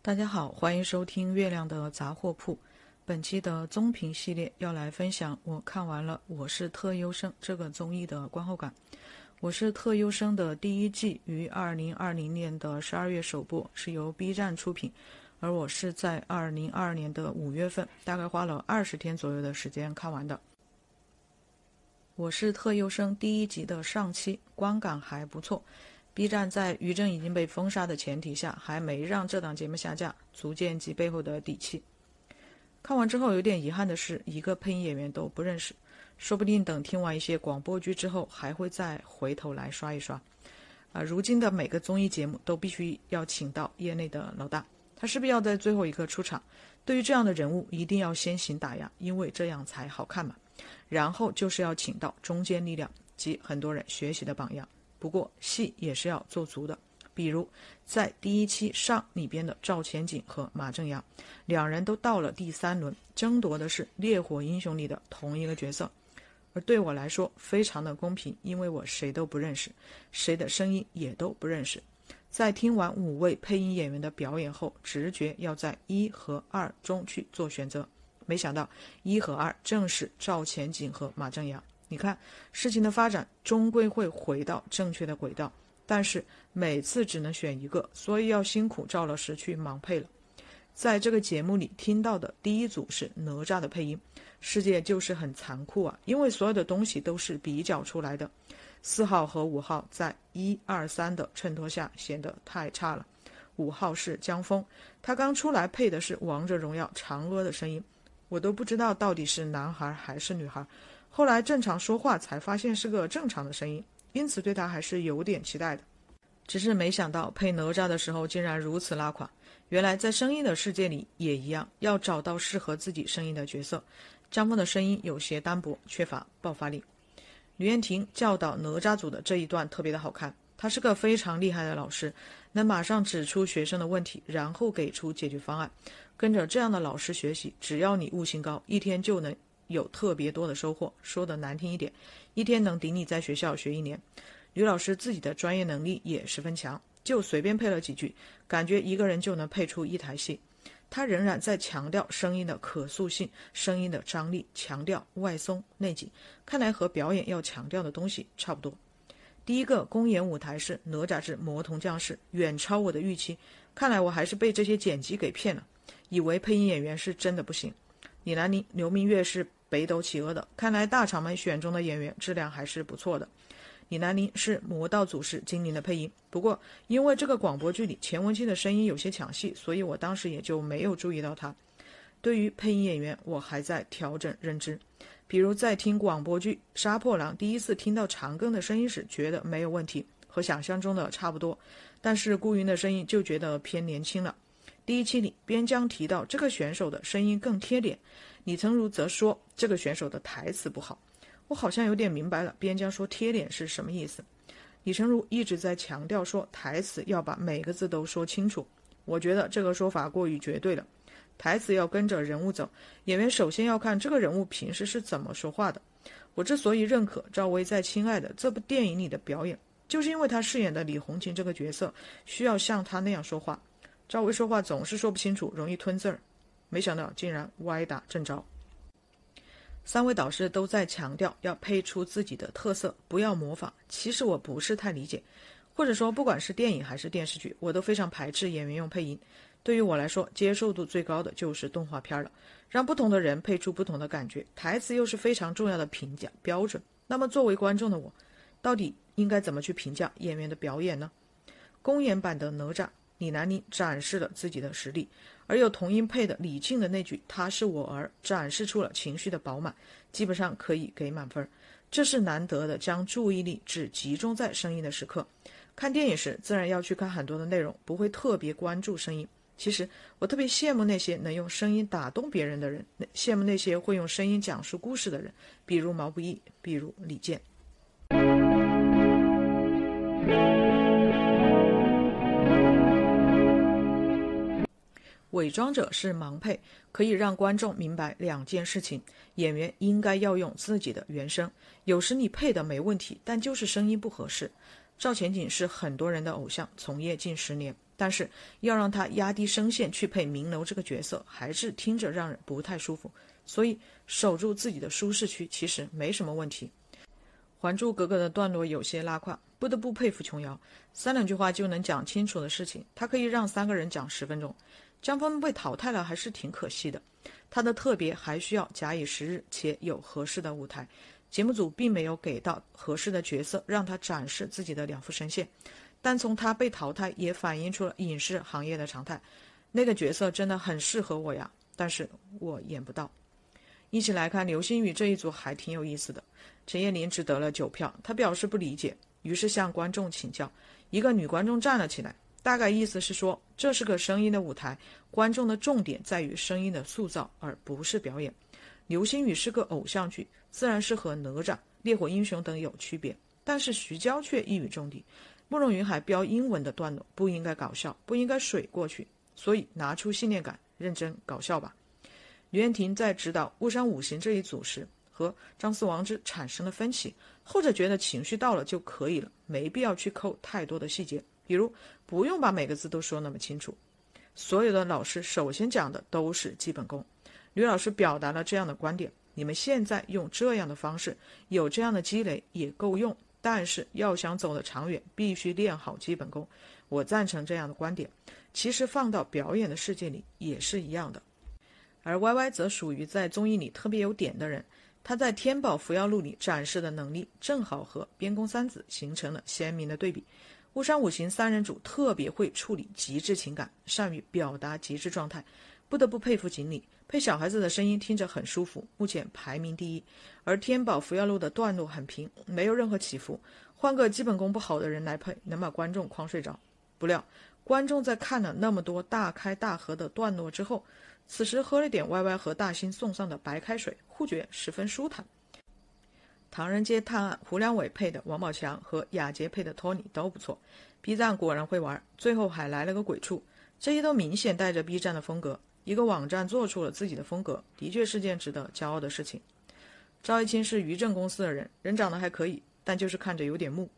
大家好，欢迎收听月亮的杂货铺。本期的综评系列要来分享我看完了《我是特优生》这个综艺的观后感。《我是特优生》的第一季于二零二零年的十二月首播，是由 B 站出品，而我是在二零二二年的五月份，大概花了二十天左右的时间看完的。《我是特优生》第一集的上期观感还不错。B 站在于正已经被封杀的前提下，还没让这档节目下架，足见其背后的底气。看完之后有点遗憾的是，一个配音演员都不认识，说不定等听完一些广播剧之后，还会再回头来刷一刷。啊，如今的每个综艺节目都必须要请到业内的老大，他势必要在最后一刻出场。对于这样的人物，一定要先行打压，因为这样才好看嘛。然后就是要请到中坚力量及很多人学习的榜样。不过戏也是要做足的，比如在第一期上里边的赵钱景和马正阳，两人都到了第三轮，争夺的是《烈火英雄》里的同一个角色，而对我来说非常的公平，因为我谁都不认识，谁的声音也都不认识。在听完五位配音演员的表演后，直觉要在一和二中去做选择，没想到一和二正是赵钱景和马正阳。你看，事情的发展终归会回到正确的轨道，但是每次只能选一个，所以要辛苦赵老师去盲配了。在这个节目里听到的第一组是哪吒的配音，世界就是很残酷啊，因为所有的东西都是比较出来的。四号和五号在一二三的衬托下显得太差了。五号是江峰，他刚出来配的是王者荣耀嫦娥的声音，我都不知道到底是男孩还是女孩。后来正常说话才发现是个正常的声音，因此对他还是有点期待的。只是没想到配哪吒的时候竟然如此拉垮。原来在声音的世界里也一样，要找到适合自己声音的角色。张峰的声音有些单薄，缺乏爆发力。吕燕婷教导哪吒组的这一段特别的好看，他是个非常厉害的老师，能马上指出学生的问题，然后给出解决方案。跟着这样的老师学习，只要你悟性高，一天就能。有特别多的收获，说的难听一点，一天能顶你在学校学一年。吕老师自己的专业能力也十分强，就随便配了几句，感觉一个人就能配出一台戏。他仍然在强调声音的可塑性、声音的张力，强调外松内紧，看来和表演要强调的东西差不多。第一个公演舞台是哪吒之魔童降世，远超我的预期。看来我还是被这些剪辑给骗了，以为配音演员是真的不行。李兰妮、刘明月是。北斗企鹅的，看来大厂们选中的演员质量还是不错的。李南林是魔道祖师精灵的配音，不过因为这个广播剧里钱文清的声音有些抢戏，所以我当时也就没有注意到他。对于配音演员，我还在调整认知。比如在听广播剧《杀破狼》，第一次听到长庚的声音时，觉得没有问题，和想象中的差不多。但是顾云的声音就觉得偏年轻了。第一期里，边疆提到这个选手的声音更贴脸。李成儒则说这个选手的台词不好，我好像有点明白了边疆说贴脸是什么意思。李成儒一直在强调说台词要把每个字都说清楚，我觉得这个说法过于绝对了。台词要跟着人物走，演员首先要看这个人物平时是怎么说话的。我之所以认可赵薇在《亲爱的》这部电影里的表演，就是因为她饰演的李红琴这个角色需要像她那样说话。赵薇说话总是说不清楚，容易吞字儿。没想到竟然歪打正着。三位导师都在强调要配出自己的特色，不要模仿。其实我不是太理解，或者说不管是电影还是电视剧，我都非常排斥演员用配音。对于我来说，接受度最高的就是动画片了，让不同的人配出不同的感觉。台词又是非常重要的评价标准。那么作为观众的我，到底应该怎么去评价演员的表演呢？公演版的哪吒。李南妮展示了自己的实力，而有童音配的李静的那句“他是我儿”，展示出了情绪的饱满，基本上可以给满分。这是难得的将注意力只集中在声音的时刻。看电影时，自然要去看很多的内容，不会特别关注声音。其实我特别羡慕那些能用声音打动别人的人，羡慕那些会用声音讲述故事的人，比如毛不易，比如李健。伪装者是盲配，可以让观众明白两件事情：演员应该要用自己的原声。有时你配的没问题，但就是声音不合适。赵钱景是很多人的偶像，从业近十年，但是要让他压低声线去配明楼这个角色，还是听着让人不太舒服。所以守住自己的舒适区其实没什么问题。《还珠格格》的段落有些拉胯，不得不佩服琼瑶，三两句话就能讲清楚的事情，他可以让三个人讲十分钟。江峰被淘汰了还是挺可惜的，他的特别还需要假以时日，且有合适的舞台。节目组并没有给到合适的角色让他展示自己的两副声线，但从他被淘汰也反映出了影视行业的常态。那个角色真的很适合我呀，但是我演不到。一起来看流星雨这一组还挺有意思的。陈叶玲只得了九票，她表示不理解，于是向观众请教。一个女观众站了起来，大概意思是说这是个声音的舞台，观众的重点在于声音的塑造，而不是表演。流星雨是个偶像剧。自然是和哪吒、烈火英雄等有区别，但是徐娇却一语中的：慕容云海飙英文的段落不应该搞笑，不应该水过去，所以拿出信念感，认真搞笑吧。吕燕婷在指导《巫山五行》这一组时，和张思王之产生了分歧，后者觉得情绪到了就可以了，没必要去抠太多的细节，比如不用把每个字都说那么清楚。所有的老师首先讲的都是基本功，吕老师表达了这样的观点。你们现在用这样的方式，有这样的积累也够用，但是要想走得长远，必须练好基本功。我赞成这样的观点。其实放到表演的世界里也是一样的。而 Y Y 则属于在综艺里特别有点的人，他在《天宝伏妖录》里展示的能力，正好和边宫三子形成了鲜明的对比。巫山五行三人组特别会处理极致情感，善于表达极致状态。不得不佩服锦鲤，配小孩子的声音听着很舒服，目前排名第一。而天宝伏妖录的段落很平，没有任何起伏，换个基本功不好的人来配，能把观众诓睡着。不料，观众在看了那么多大开大合的段落之后，此时喝了点歪歪和大兴送上的白开水，忽觉十分舒坦。唐人街探案，胡良伟配的王宝强和雅洁配的托尼都不错。B 站果然会玩，最后还来了个鬼畜，这些都明显带着 B 站的风格。一个网站做出了自己的风格，的确是件值得骄傲的事情。赵一清是于正公司的人，人长得还可以，但就是看着有点木。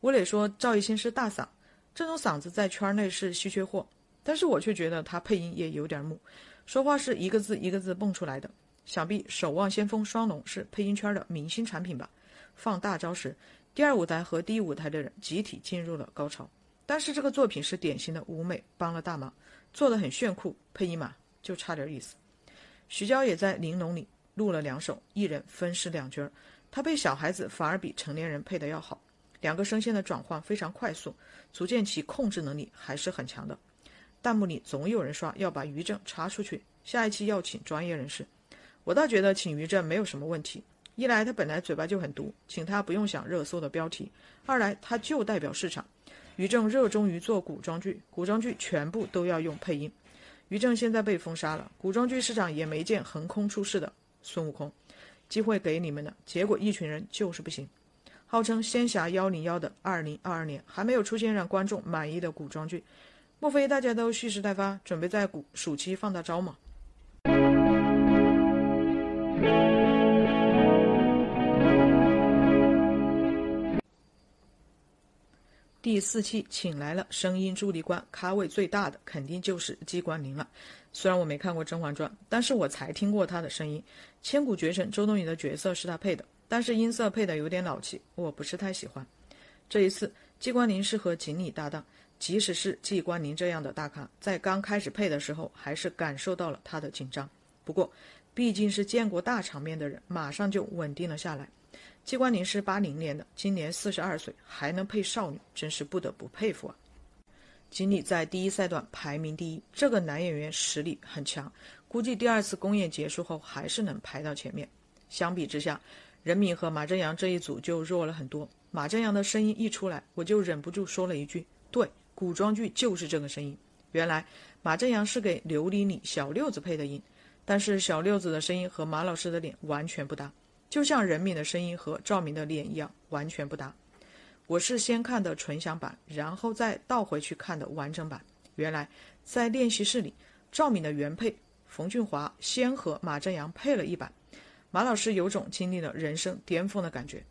吴磊说赵一清是大嗓，这种嗓子在圈内是稀缺货，但是我却觉得他配音也有点木，说话是一个字一个字蹦出来的。想必《守望先锋》双龙是配音圈的明星产品吧？放大招时，第二舞台和第一舞台的人集体进入了高潮。但是这个作品是典型的舞美帮了大忙，做的很炫酷，配音嘛。就差点意思。徐娇也在《玲珑》里录了两首，一人分饰两角儿。她配小孩子反而比成年人配的要好，两个声线的转换非常快速，足见其控制能力还是很强的。弹幕里总有人刷要把于正插出去，下一期要请专业人士。我倒觉得请于正没有什么问题，一来他本来嘴巴就很毒，请他不用想热搜的标题；二来他就代表市场。于正热衷于做古装剧，古装剧全部都要用配音。于正现在被封杀了，古装剧市场也没见横空出世的孙悟空，机会给你们了，结果一群人就是不行。号称仙侠幺零幺的二零二二年还没有出现让观众满意的古装剧，莫非大家都蓄势待发，准备在古暑期放大招吗？第四期请来了声音助力官，咖位最大的肯定就是季冠霖了。虽然我没看过《甄嬛传》，但是我才听过他的声音。千古绝尘周冬雨的角色是他配的，但是音色配的有点老气，我不是太喜欢。这一次季冠霖是和锦鲤搭档，即使是季冠霖这样的大咖，在刚开始配的时候，还是感受到了他的紧张。不过，毕竟是见过大场面的人，马上就稳定了下来。季冠霖是八零年的，今年四十二岁，还能配少女，真是不得不佩服啊！锦鲤在第一赛段排名第一，这个男演员实力很强，估计第二次公演结束后还是能排到前面。相比之下，任敏和马正阳这一组就弱了很多。马正阳的声音一出来，我就忍不住说了一句：“对，古装剧就是这个声音。”原来马正阳是给刘璃里小六子配的音，但是小六子的声音和马老师的脸完全不搭。就像任敏的声音和赵敏的脸一样，完全不搭。我是先看的纯享版，然后再倒回去看的完整版。原来在练习室里，赵敏的原配冯俊华先和马正阳配了一版，马老师有种经历了人生巅峰的感觉。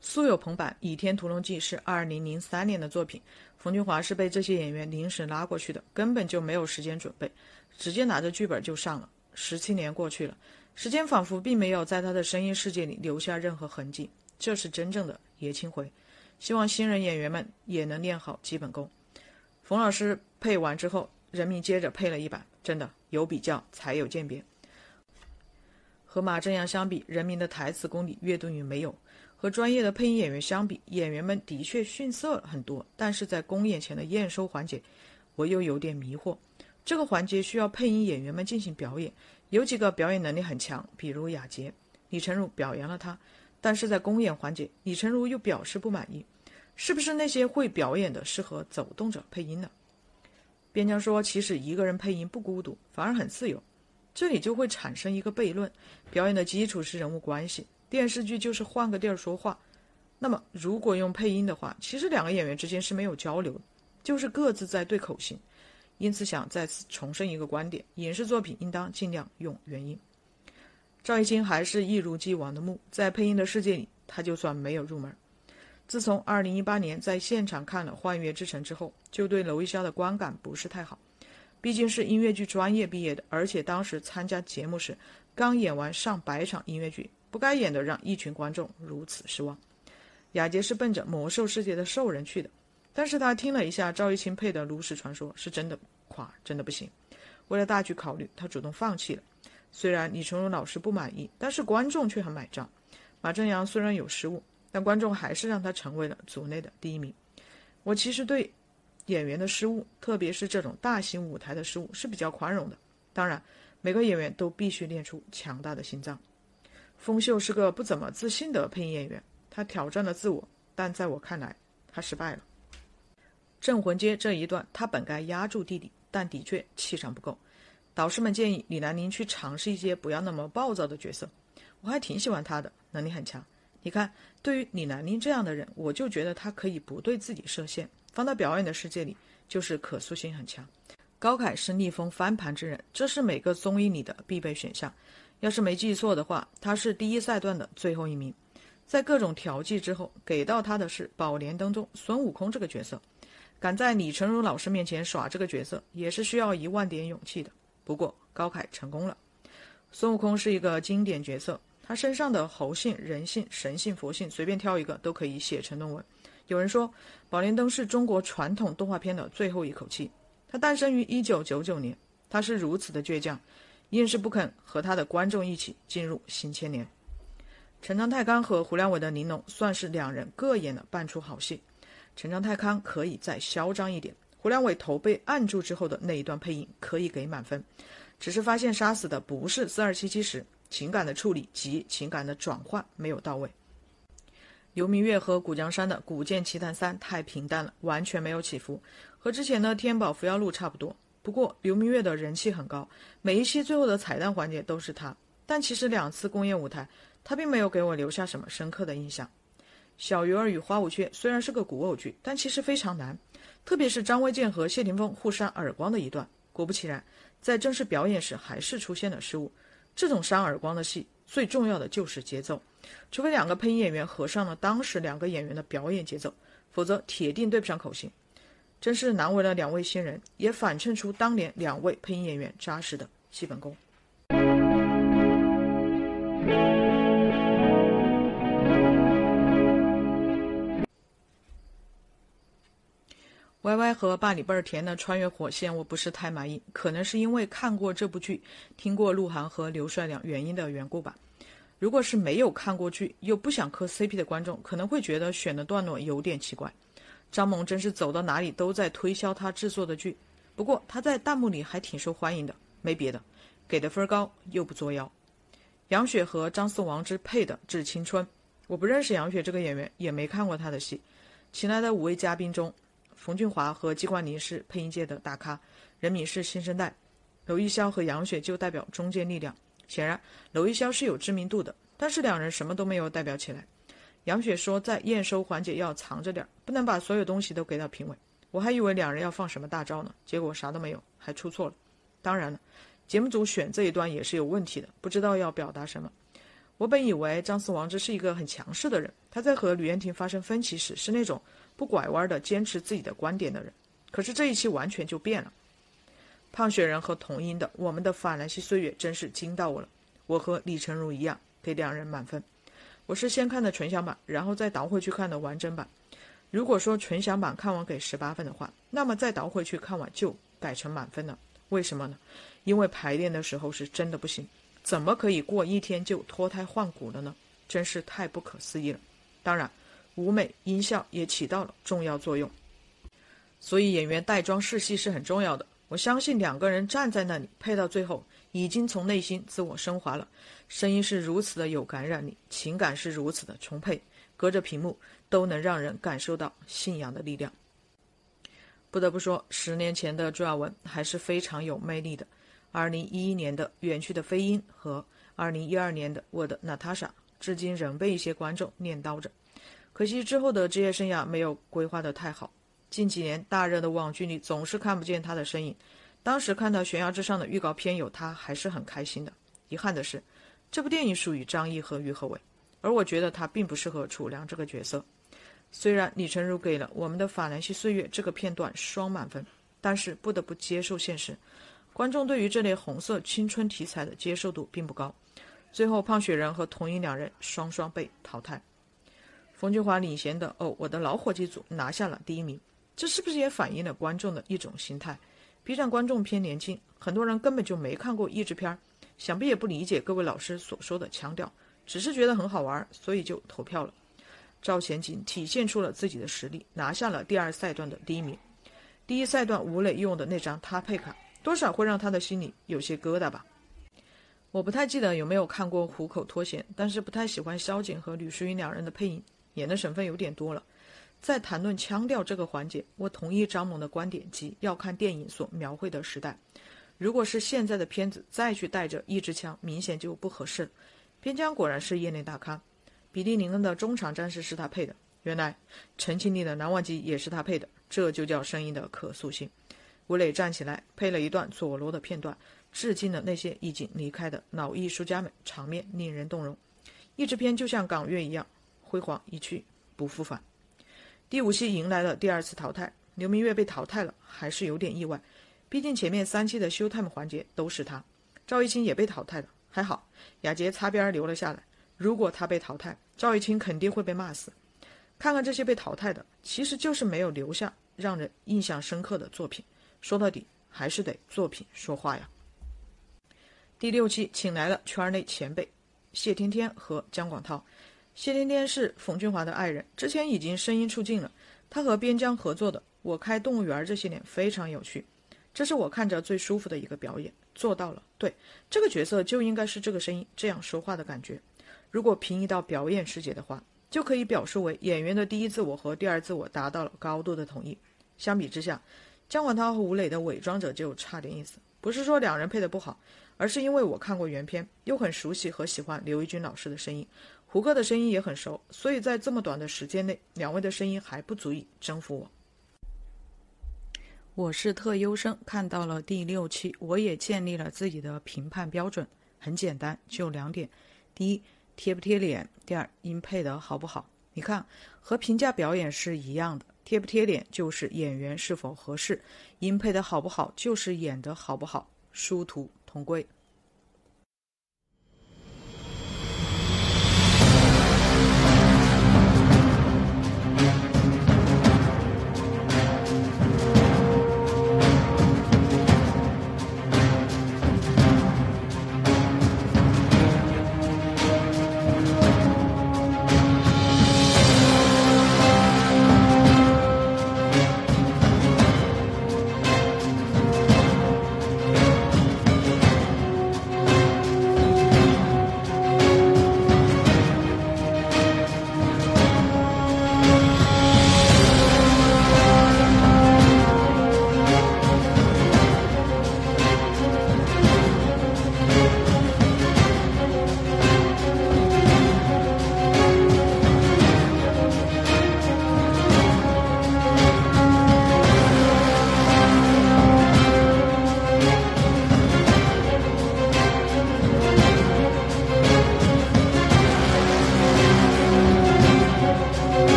苏有朋版《倚天屠龙记》是二零零三年的作品，冯俊华是被这些演员临时拉过去的，根本就没有时间准备，直接拿着剧本就上了。十七年过去了，时间仿佛并没有在他的声音世界里留下任何痕迹，这是真正的爷青回。希望新人演员们也能练好基本功。冯老师配完之后，人民接着配了一版，真的有比较才有鉴别。和马正阳相比，人民的台词功底越多于没有。和专业的配音演员相比，演员们的确逊色了很多。但是在公演前的验收环节，我又有点迷惑。这个环节需要配音演员们进行表演，有几个表演能力很强，比如雅洁、李成儒表扬了他。但是在公演环节，李成儒又表示不满意。是不是那些会表演的适合走动者配音呢？边疆说：“其实一个人配音不孤独，反而很自由。”这里就会产生一个悖论：表演的基础是人物关系。电视剧就是换个地儿说话，那么如果用配音的话，其实两个演员之间是没有交流，就是各自在对口型。因此，想再次重申一个观点：影视作品应当尽量用原音。赵一清还是一如既往的木，在配音的世界里，他就算没有入门。自从2018年在现场看了《幻乐之城》之后，就对娄艺潇的观感不是太好。毕竟是音乐剧专业毕业的，而且当时参加节目时刚演完上百场音乐剧。不该演的，让一群观众如此失望。雅洁是奔着魔兽世界的兽人去的，但是他听了一下赵一清配的《炉石传说》，是真的垮，真的不行。为了大局考虑，他主动放弃了。虽然李成儒老师不满意，但是观众却很买账。马正阳虽然有失误，但观众还是让他成为了组内的第一名。我其实对演员的失误，特别是这种大型舞台的失误，是比较宽容的。当然，每个演员都必须练出强大的心脏。封秀是个不怎么自信的配音演员，他挑战了自我，但在我看来，他失败了。镇魂街这一段，他本该压住弟弟，但的确气场不够。导师们建议李南宁去尝试一些不要那么暴躁的角色，我还挺喜欢他的，能力很强。你看，对于李南宁这样的人，我就觉得他可以不对自己设限，放到表演的世界里，就是可塑性很强。高凯是逆风翻盘之人，这是每个综艺里的必备选项。要是没记错的话，他是第一赛段的最后一名。在各种调剂之后，给到他的是《宝莲灯》中孙悟空这个角色。敢在李成儒老师面前耍这个角色，也是需要一万点勇气的。不过高凯成功了。孙悟空是一个经典角色，他身上的猴性、人性、神性、佛性，随便挑一个都可以写成论文。有人说，《宝莲灯》是中国传统动画片的最后一口气。它诞生于一九九九年，他是如此的倔强。硬是不肯和他的观众一起进入新千年。陈章太刚和胡良伟的玲珑算是两人各演了半出好戏。陈章太康可以再嚣张一点，胡良伟头被按住之后的那一段配音可以给满分。只是发现杀死的不是四二七七时，情感的处理及情感的转换没有到位。刘明月和古江山的《古剑奇谭三》太平淡了，完全没有起伏，和之前的《天宝伏妖录》差不多。不过刘明月的人气很高，每一期最后的彩蛋环节都是他。但其实两次公演舞台，他并没有给我留下什么深刻的印象。小鱼儿与花无缺虽然是个古偶剧，但其实非常难，特别是张卫健和谢霆锋互扇耳光的一段。果不其然，在正式表演时还是出现了失误。这种扇耳光的戏，最重要的就是节奏，除非两个配音演员合上了当时两个演员的表演节奏，否则铁定对不上口型。真是难为了两位新人，也反衬出当年两位配音演员扎实的基本功。Y Y 和霸里贝儿甜的穿越火线，我不是太满意，可能是因为看过这部剧，听过鹿晗和刘帅两原因的缘故吧。如果是没有看过剧又不想磕 CP 的观众，可能会觉得选的段落有点奇怪。张萌真是走到哪里都在推销他制作的剧，不过他在弹幕里还挺受欢迎的，没别的，给的分高又不作妖。杨雪和张颂王之配的《致青春》，我不认识杨雪这个演员，也没看过她的戏。请来的五位嘉宾中，冯俊华和季冠霖是配音界的大咖，任敏是新生代，娄艺潇和杨雪就代表中坚力量。显然，娄艺潇是有知名度的，但是两人什么都没有代表起来。杨雪说，在验收环节要藏着点不能把所有东西都给到评委。我还以为两人要放什么大招呢，结果啥都没有，还出错了。当然了，节目组选这一段也是有问题的，不知道要表达什么。我本以为张思王这是一个很强势的人，他在和吕燕婷发生分歧时是那种不拐弯的坚持自己的观点的人。可是这一期完全就变了。胖雪人和童音的《我们的法兰西岁月》真是惊到我了。我和李成儒一样，给两人满分。我是先看的纯享版，然后再倒回去看的完整版。如果说纯享版看完给十八分的话，那么再倒回去看完就改成满分了。为什么呢？因为排练的时候是真的不行。怎么可以过一天就脱胎换骨了呢？真是太不可思议了。当然，舞美音效也起到了重要作用，所以演员带妆试戏是很重要的。我相信两个人站在那里配到最后，已经从内心自我升华了。声音是如此的有感染力，情感是如此的充沛，隔着屏幕都能让人感受到信仰的力量。不得不说，十年前的朱亚文还是非常有魅力的。二零一一年的《远去的飞鹰》和二零一二年的《我的娜塔莎》，至今仍被一些观众念叨着。可惜之后的职业生涯没有规划得太好，近几年大热的网剧里总是看不见他的身影。当时看到《悬崖之上》的预告片有他，还是很开心的。遗憾的是，这部电影属于张译和于和伟，而我觉得他并不适合楚良这个角色。虽然李成儒给了我们的《法兰西岁月》这个片段双满分，但是不得不接受现实。观众对于这类红色青春题材的接受度并不高，最后胖雪人和童音两人双双被淘汰。冯俊华领衔的《哦，我的老伙计》组拿下了第一名，这是不是也反映了观众的一种心态？B 站观众偏年轻，很多人根本就没看过译制片儿，想必也不理解各位老师所说的腔调，只是觉得很好玩，所以就投票了。赵钱景体现出了自己的实力，拿下了第二赛段的第一名。第一赛段吴磊用的那张他配卡。多少会让他的心里有些疙瘩吧。我不太记得有没有看过《虎口脱险》，但是不太喜欢萧景和吕淑云两人的配音，演的省份有点多了。在谈论腔调这个环节，我同意张萌的观点，即要看电影所描绘的时代。如果是现在的片子再去带着一支枪，明显就不合适了。边疆果然是业内大咖，比利林恩的中场战士是他配的，原来陈情令的难忘机也是他配的，这就叫声音的可塑性。吴磊站起来，配了一段佐罗的片段，致敬了那些已经离开的老艺术家们，场面令人动容。一支片就像港乐一样，辉煌一去不复返。第五期迎来了第二次淘汰，刘明月被淘汰了，还是有点意外，毕竟前面三期的修 time 环节都是他。赵一清也被淘汰了，还好雅洁擦边留了下来。如果他被淘汰，赵一清肯定会被骂死。看看这些被淘汰的，其实就是没有留下让人印象深刻的作品。说到底还是得作品说话呀。第六期请来了圈内前辈谢天天和姜广涛。谢天天是冯俊华的爱人，之前已经声音出镜了。他和边疆合作的《我开动物园》这些年非常有趣，这是我看着最舒服的一个表演，做到了。对，这个角色就应该是这个声音这样说话的感觉。如果平移到表演世界的话，就可以表述为演员的第一自我和第二自我达到了高度的统一。相比之下。姜广涛和吴磊的伪装者就差点意思，不是说两人配的不好，而是因为我看过原片，又很熟悉和喜欢刘奕君老师的声音，胡歌的声音也很熟，所以在这么短的时间内，两位的声音还不足以征服我。我是特优生，看到了第六期，我也建立了自己的评判标准，很简单，就两点：第一，贴不贴脸；第二，音配的好不好。你看，和评价表演是一样的。贴不贴脸就是演员是否合适，音配的好不好就是演的好不好，殊途同归。